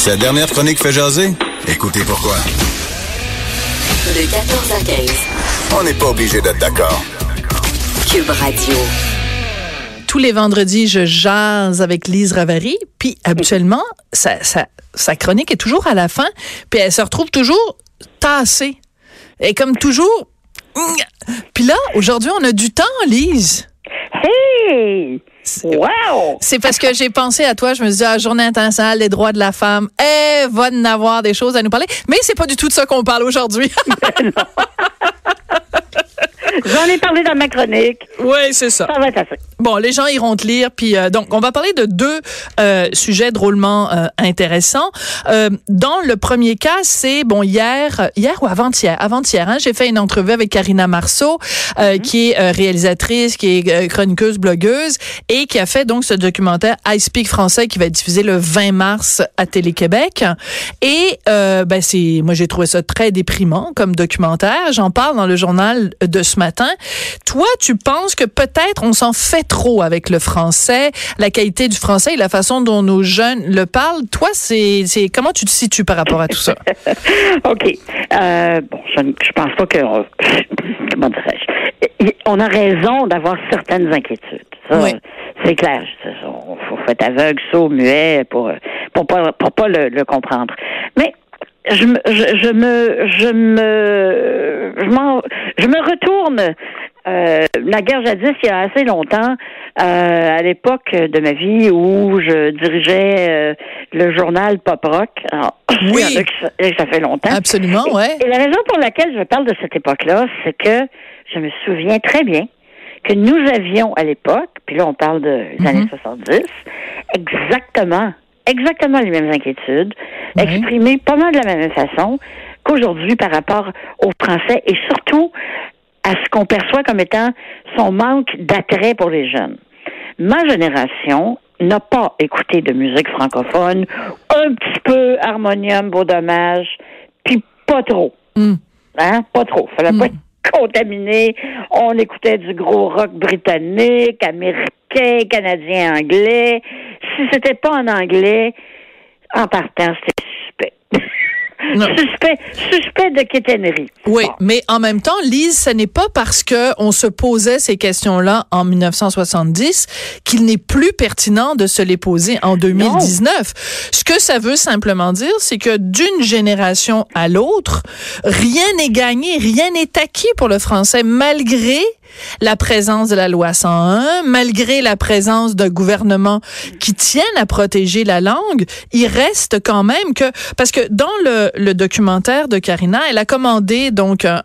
Sa dernière chronique fait jaser? Écoutez pourquoi. De 14 à 15. On n'est pas obligé d'être d'accord. Cube Radio. tous les vendredis, je jase avec Lise Ravary. Puis habituellement, sa, sa, sa chronique est toujours à la fin. Puis elle se retrouve toujours tassée. Et comme toujours. Puis là, aujourd'hui, on a du temps, Lise. Hey! Wow! C'est parce que j'ai pensé à toi, je me suis dit, ah, Journée internationale des droits de la femme, elle va en avoir des choses à nous parler. Mais c'est pas du tout de ça qu'on parle aujourd'hui. J'en ai parlé dans ma chronique. oui, c'est ça. Ça va être assez. Bon, les gens iront te lire. Puis euh, donc, on va parler de deux euh, sujets drôlement euh, intéressants. Euh, dans le premier cas, c'est bon hier, hier ou avant-hier, avant-hier, hein, j'ai fait une entrevue avec Karina Marceau, euh, qui est euh, réalisatrice, qui est euh, chroniqueuse, blogueuse, et qui a fait donc ce documentaire I Speak français qui va être diffusé le 20 mars à Télé-Québec. Et euh, ben c'est, moi j'ai trouvé ça très déprimant comme documentaire. J'en parle dans le journal de ce matin. Toi, tu penses que peut-être on s'en fait trop avec le français, la qualité du français et la façon dont nos jeunes le parlent. Toi, c'est, comment tu te situes par rapport à tout ça? OK. Euh, bon, je, ne- je pense pas que. Comment dirais-je? On a raison d'avoir certaines inquiétudes. Ça, Oui. C'est clair. On faut faut être aveugle, sourd, muet pour, pour pas, pour pas le, le comprendre. Mais je me, je, je me, je me, je, m'en- je me retourne. Euh, la guerre jadis, il y a assez longtemps, euh, à l'époque de ma vie où je dirigeais euh, le journal Pop Rock. Alors, Oui. il y en a qui sa- ça fait longtemps. Absolument, Et- ouais. Et la raison pour laquelle je parle de cette époque-là, c'est que je me souviens très bien que nous avions à l'époque, puis là on parle des Mhm. années 70, exactement, exactement les mêmes inquiétudes, Oui. exprimées pas mal de la même façon qu'aujourd'hui par rapport au français et surtout à ce qu'on perçoit comme étant son manque d'attrait pour les jeunes. Ma génération n'a pas écouté de musique francophone, un petit peu harmonium, beau dommage, puis pas trop. Hmm. Hein? Pas trop. Fallait pas être contaminé. On écoutait du gros rock britannique, américain, canadien, anglais. Si c'était pas en anglais, en partant, c'était. Non. suspect, suspect de quétainerie. Oui, Bon. mais en même temps, Lise, ce n'est pas parce que on se posait ces questions-là en 1970 qu'il n'est plus pertinent de se les poser en 2019. Ce que ça veut simplement dire, c'est que d'une génération à l'autre, rien n'est gagné, rien n'est acquis pour le français, malgré la présence de la loi 101, malgré la présence d'un gouvernement qui tienne à protéger la langue, il reste quand même que parce que dans le, documentaire de Karina, elle a commandé donc un,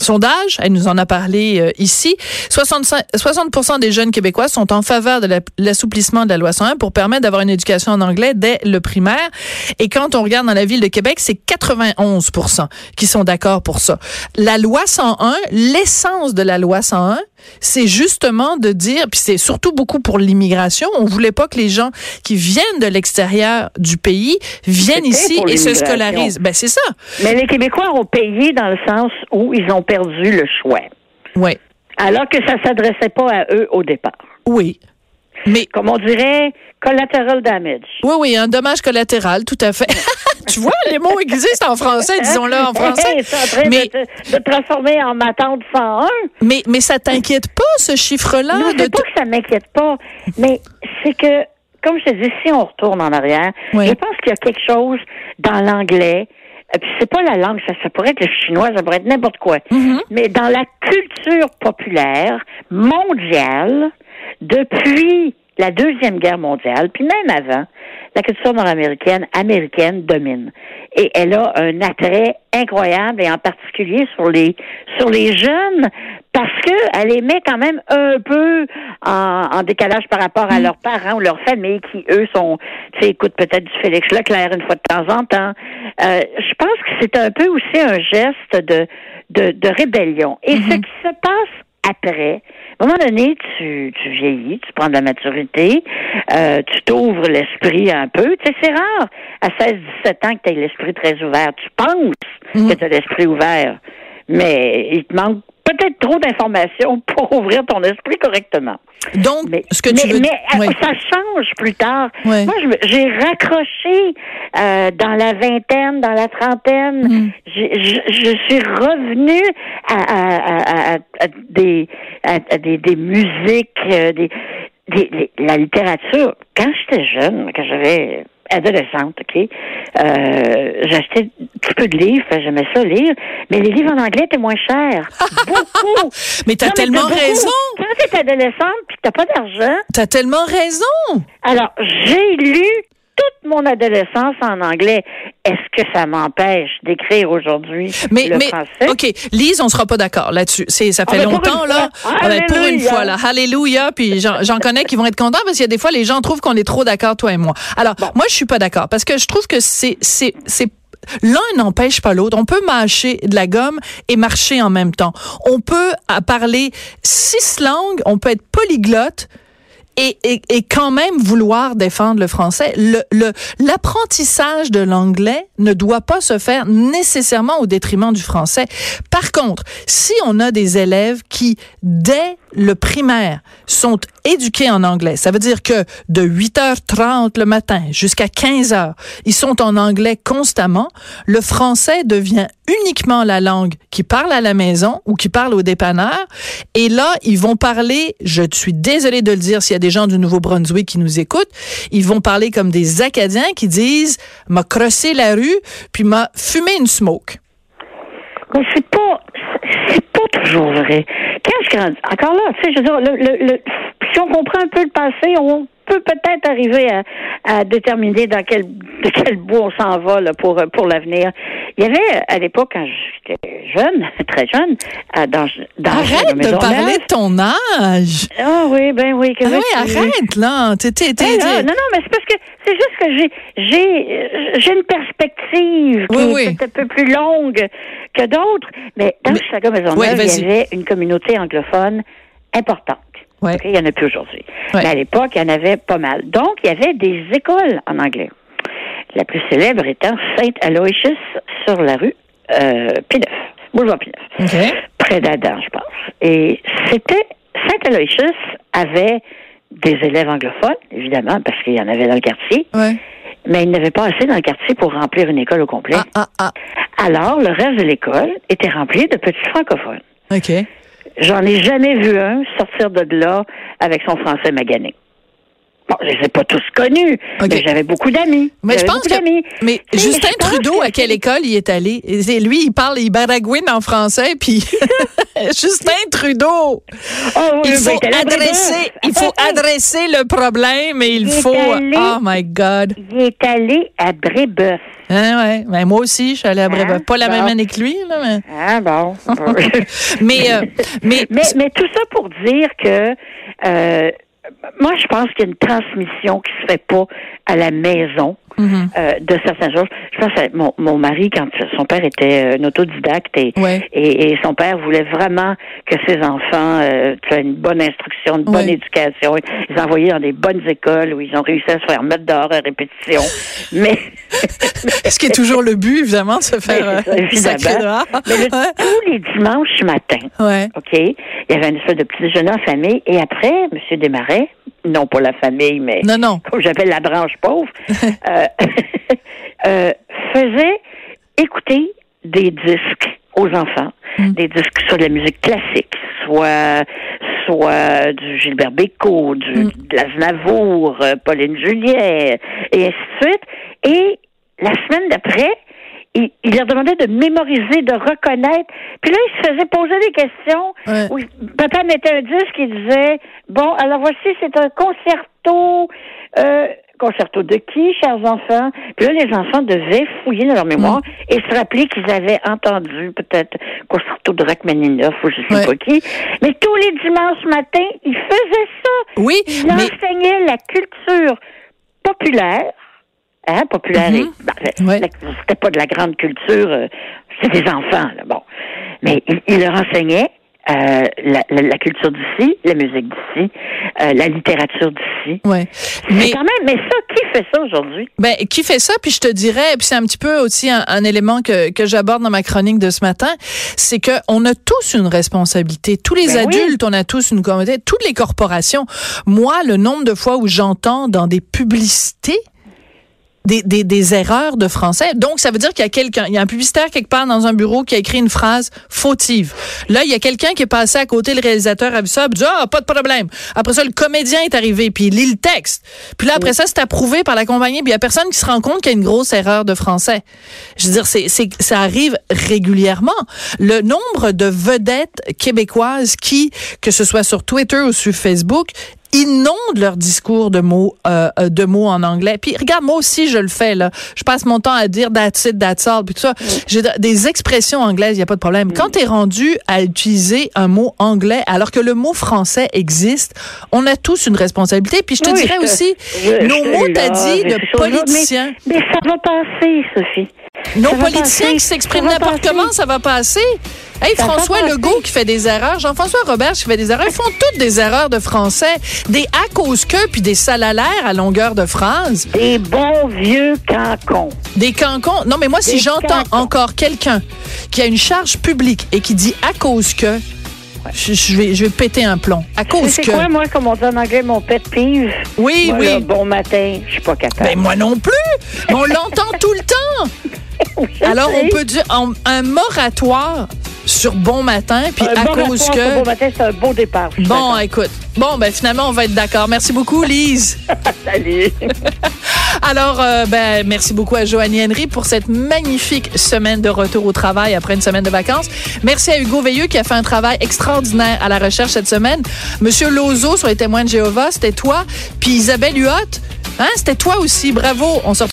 sondage, elle nous en a parlé euh, ici. 65 60% des jeunes québécois sont en faveur de la- l'assouplissement de la loi 101 pour permettre d'avoir une éducation en anglais dès le primaire. Et quand on regarde dans la ville de Québec, c'est 91% qui sont d'accord pour ça. La loi 101, l'essence de la loi 101, c'est justement de dire, puis c'est surtout beaucoup pour l'immigration, on voulait pas que les gens qui viennent de l'extérieur du pays viennent ici et se scolarisent. Ben c'est ça. Mais les Québécois ont payé dans le sens où ils ont perdu le choix. Oui. Alors que ça s'adressait pas à eux au départ. Oui. Mais Comme on dirait, collateral damage. oui, oui, un dommage collatéral, tout à fait. tu vois, les mots existent en français, disons-le en français. Hey, c'est en train Mais- de, te- transformer en ma tante 101. Mais, mais ça t'inquiète pas, ce chiffre-là? non, de c'est pas que ça m'inquiète pas, mais c'est que, comme je te dis, si on retourne en arrière, Oui. je pense qu'il y a quelque chose dans l'anglais. euh, Puis c'est pas la langue, ça, ça pourrait être le chinois, ça pourrait être n'importe quoi. Mm-hmm. Mais dans la culture populaire mondiale, depuis la Deuxième Guerre mondiale, puis même avant, la culture nord-américaine, américaine, domine. Et elle a un attrait incroyable, et en particulier sur les sur les jeunes, parce que elle les met quand même un peu en, en décalage par rapport à leurs parents ou leur famille, qui eux sont, tu sais, écoutent peut-être du Félix Leclerc une fois de temps en temps. Euh, je pense que c'est un peu aussi un geste de de, de rébellion. Et ce qui se passe après, à un moment donné, tu, tu vieillis, tu prends de la maturité, euh, tu t'ouvres l'esprit un peu. Tu sais, c'est rare à 16-17 ans que tu aies l'esprit très ouvert. Tu penses que tu as l'esprit ouvert, mais il te manque peut-être trop d'informations pour ouvrir ton esprit correctement. Donc, Mais, ce que tu mais, veux mais, euh, ça change plus tard. Moi, j'ai raccroché euh, dans la vingtaine, dans la trentaine. Mm. Je, je suis revenue à, à, à, à- à des, des, des musiques, euh, des, des, des- la littérature. Quand j'étais jeune, quand j'avais adolescente, ok, euh, j'achetais un petit peu de livres, j'aimais ça lire, mais les livres en anglais étaient moins chers. Beaucoup. Mais t'as tellement raison. Quand t'es adolescente puis que t'as pas d'argent, T'as tellement raison. alors j'ai lu toute mon adolescence en anglais. Est-ce que ça m'empêche d'écrire aujourd'hui Mais, le mais, français? OK, Lise, on sera pas d'accord là-dessus. C'est, ça Ah, fait pour longtemps, là. fois. Ah, ben, pour une fois, là. Alléluia. Puis j'en, connais qui vont être contents parce qu'il y a des fois, les gens trouvent qu'on est trop d'accord, toi et moi. Alors, moi, je suis pas d'accord parce que je trouve que c'est, c'est, c'est, L'un n'empêche pas l'autre. On peut mâcher de la gomme et marcher en même temps. On peut parler six langues, on peut être polyglotte et, et, et quand même vouloir défendre le français. Le, le, l'apprentissage de l'anglais ne doit pas se faire nécessairement au détriment du français. Par contre, si on a des élèves qui, dès le primaire, sont éduqués en anglais, ça veut dire que de 8h30 le matin jusqu'à 15h, ils sont en anglais constamment, le français devient uniquement la langue qui parle à la maison ou qui parle au dépanneur. Et là, ils vont parler, je suis désolée de le dire s'il y a des gens du Nouveau-Brunswick qui nous écoutent, ils vont parler comme des Acadiens qui disent m'a crossé la rue puis m'a fumé une smoke. C'est pas, c'est pas toujours vrai. Quand je grandis, encore là, tu sais, je veux dire, le, si on comprend un peu le passé, on peut peut-être arriver à, à déterminer dans quel, de quel bout on s'en va là, pour, pour l'avenir. Il y avait, à l'époque, quand j'étais jeune, très jeune, dans, dans Arrête de parler de ton âge. Ah oui, ben oui. que Ah oui, arrête là. T'es, t'es, t'es- Ben non, non, mais c'est parce que c'est juste que j'ai j'ai euh, j'ai une perspective qui Oui, est oui. peut-être un peu plus longue que d'autres. Mais dans Mais- Chicago Maisonneuve, Ouais, il y avait une communauté anglophone importante. Ouais. Il n'y en a plus aujourd'hui. Ouais. Mais à l'époque, il y en avait pas mal. Donc, il y avait des écoles en anglais. La plus célèbre étant Saint Aloysius sur la rue euh, Pineuf, boulevard Pineuf près d'Adam, je pense. Et c'était Saint Aloysius avait des élèves anglophones, évidemment, parce qu'il y en avait dans le quartier, Ouais. mais il n'y avait pas assez dans le quartier pour remplir une école au complet. Ah, ah, Alors, le reste de l'école était rempli de petits francophones. ah. OK. J'en ai jamais vu un sortir de là avec son français magané. Bon, je les ai pas tous connus, mais j'avais beaucoup d'amis. Mais je pense que. Mais Justin Trudeau, que à quelle école il est allé? Et Lui, il parle, il baragouine en français, puis Justin Trudeau. Oh, oui, Il ben, faut adresser, Brébeuf. il faut adresser le problème et il faut. allé- Oh my God. Il est allé à Brébeuf. Hein, ouais. Ben, moi aussi, je suis allée à Brébeuf. Hein? Pas la Bon. même année que lui, là, mais. Ah bon? Mais, euh, mais, mais, mais tout ça pour dire que euh, moi, je pense qu'il y a une transmission qui se fait pas à la maison Mhm. euh, de certaines choses. Je pense à mon, mon mari, quand son père était euh, un autodidacte et, Ouais. et, et son père voulait vraiment que ses enfants euh, aient une bonne instruction, une bonne Ouais. éducation. Ils envoyaient dans des bonnes écoles où ils ont réussi à se faire mettre dehors à répétition. Mais ce qui est toujours le but, évidemment, de se faire ça, euh, évidemment. sacrer dehors. Mais le- Ouais. tous les dimanches matin, Ouais. OK? Il y avait une espèce de petit déjeuner en famille. Et après, M. Desmarais, non pas la famille, mais Non, non. comme j'appelle la branche pauvre, euh, euh, faisait écouter des disques aux enfants, Mm. des disques soit de la musique classique, soit soit du Gilbert Bécaud, du, Mm. de l'Aznavour, euh, Pauline Julien, et ainsi de suite. Et la semaine d'après, il, il leur demandait de mémoriser, de reconnaître. Puis là, il se faisait poser des questions. Ouais. Où papa mettait un disque et disait, bon, alors voici, c'est un concerto, euh, concerto de qui, chers enfants? Puis là, les enfants devaient fouiller dans leur mémoire Mm. et se rappeler qu'ils avaient entendu peut-être concerto de Rachmaninoff ou je sais Ouais. pas qui. Mais tous les dimanches matins, ils faisaient ça. Oui, Ils mais enseignaient la culture populaire. Hein, populaire. Mhm. ben, Ouais. C'était pas de la grande culture, euh, c'est des enfants, là, bon. Mais ils il leur enseignaient euh, la, la- la culture d'ici, la musique d'ici, euh, la littérature d'ici. ouais. Mais quand même, mais ça, qui fait ça aujourd'hui? Ben, qui fait ça? Puis je te dirais, puis c'est un petit peu aussi un, un élément que, que j'aborde dans ma chronique de ce matin, c'est que on a tous une responsabilité. Tous les Ben oui. adultes, on a tous une communauté. Toutes les corporations. Moi, le nombre de fois où j'entends dans des publicités des, des, des erreurs de français. Donc, ça veut dire qu'il y a quelqu'un, il y a un publicitaire quelque part dans un bureau qui a écrit une phrase fautive. Là, il y a quelqu'un qui est passé à côté, le réalisateur a vu ça, il dit, ah, pas de problème. Après ça, le comédien est arrivé, puis il lit le texte. Puis là, après ça, c'est approuvé par la compagnie, puis il y a personne qui se rend compte qu'il y a une grosse erreur de français. Je veux dire, c'est, c'est, ça arrive régulièrement. Le nombre de vedettes québécoises qui, que ce soit sur Twitter ou sur Facebook, inondent leur discours de mots euh, euh, de mots en anglais. Puis regarde, moi aussi je le fais là. Je passe mon temps à dire that's it, that's all, puis tout ça. J'ai de- des expressions anglaises, il y a pas de problème. Quand tu es rendu à utiliser un mot anglais alors que le mot français existe, on a tous une responsabilité. Puis je te Oui, dirais je- aussi je- nos je mots t'as dit de politiciens. Mais, mais ça va passer, Sophie. Nos Ça politiciens qui s'expriment n'importe comment, ça va passer. Hey, Ça François. Legault qui fait des erreurs, Jean-François Robert qui fait des erreurs, ils font toutes des erreurs de français, des à cause que puis des salalaires à longueur de phrase, Des bons vieux cancons. des cancons. Non mais moi si j'entends encore quelqu'un qui a une charge publique et qui dit à cause que je, je vais je vais péter un plomb. À cause C'est que quoi, moi, comme on dit en anglais, mon pet peeve? Oui, Moi, oui. là, bon matin, je suis pas capable. Ben moi non plus. Mais on l'entend tout le temps. Alors on peut dire un moratoire sur bon matin puis Un à bon cause que Bon matin, c'est un beau départ. Bon, écoute. Bon, ben finalement, on va être d'accord. Merci beaucoup, Lise. Salut. Alors, euh, ben, merci beaucoup à Joanie Henry pour cette magnifique semaine de retour au travail après une semaine de vacances. Merci à Hugo Veilleux qui a fait un travail extraordinaire à la recherche cette semaine. Monsieur Lozo sur les témoins de Jéhovah, c'était toi. Puis Isabelle Huot, hein, c'était toi aussi. Bravo. On se retrouve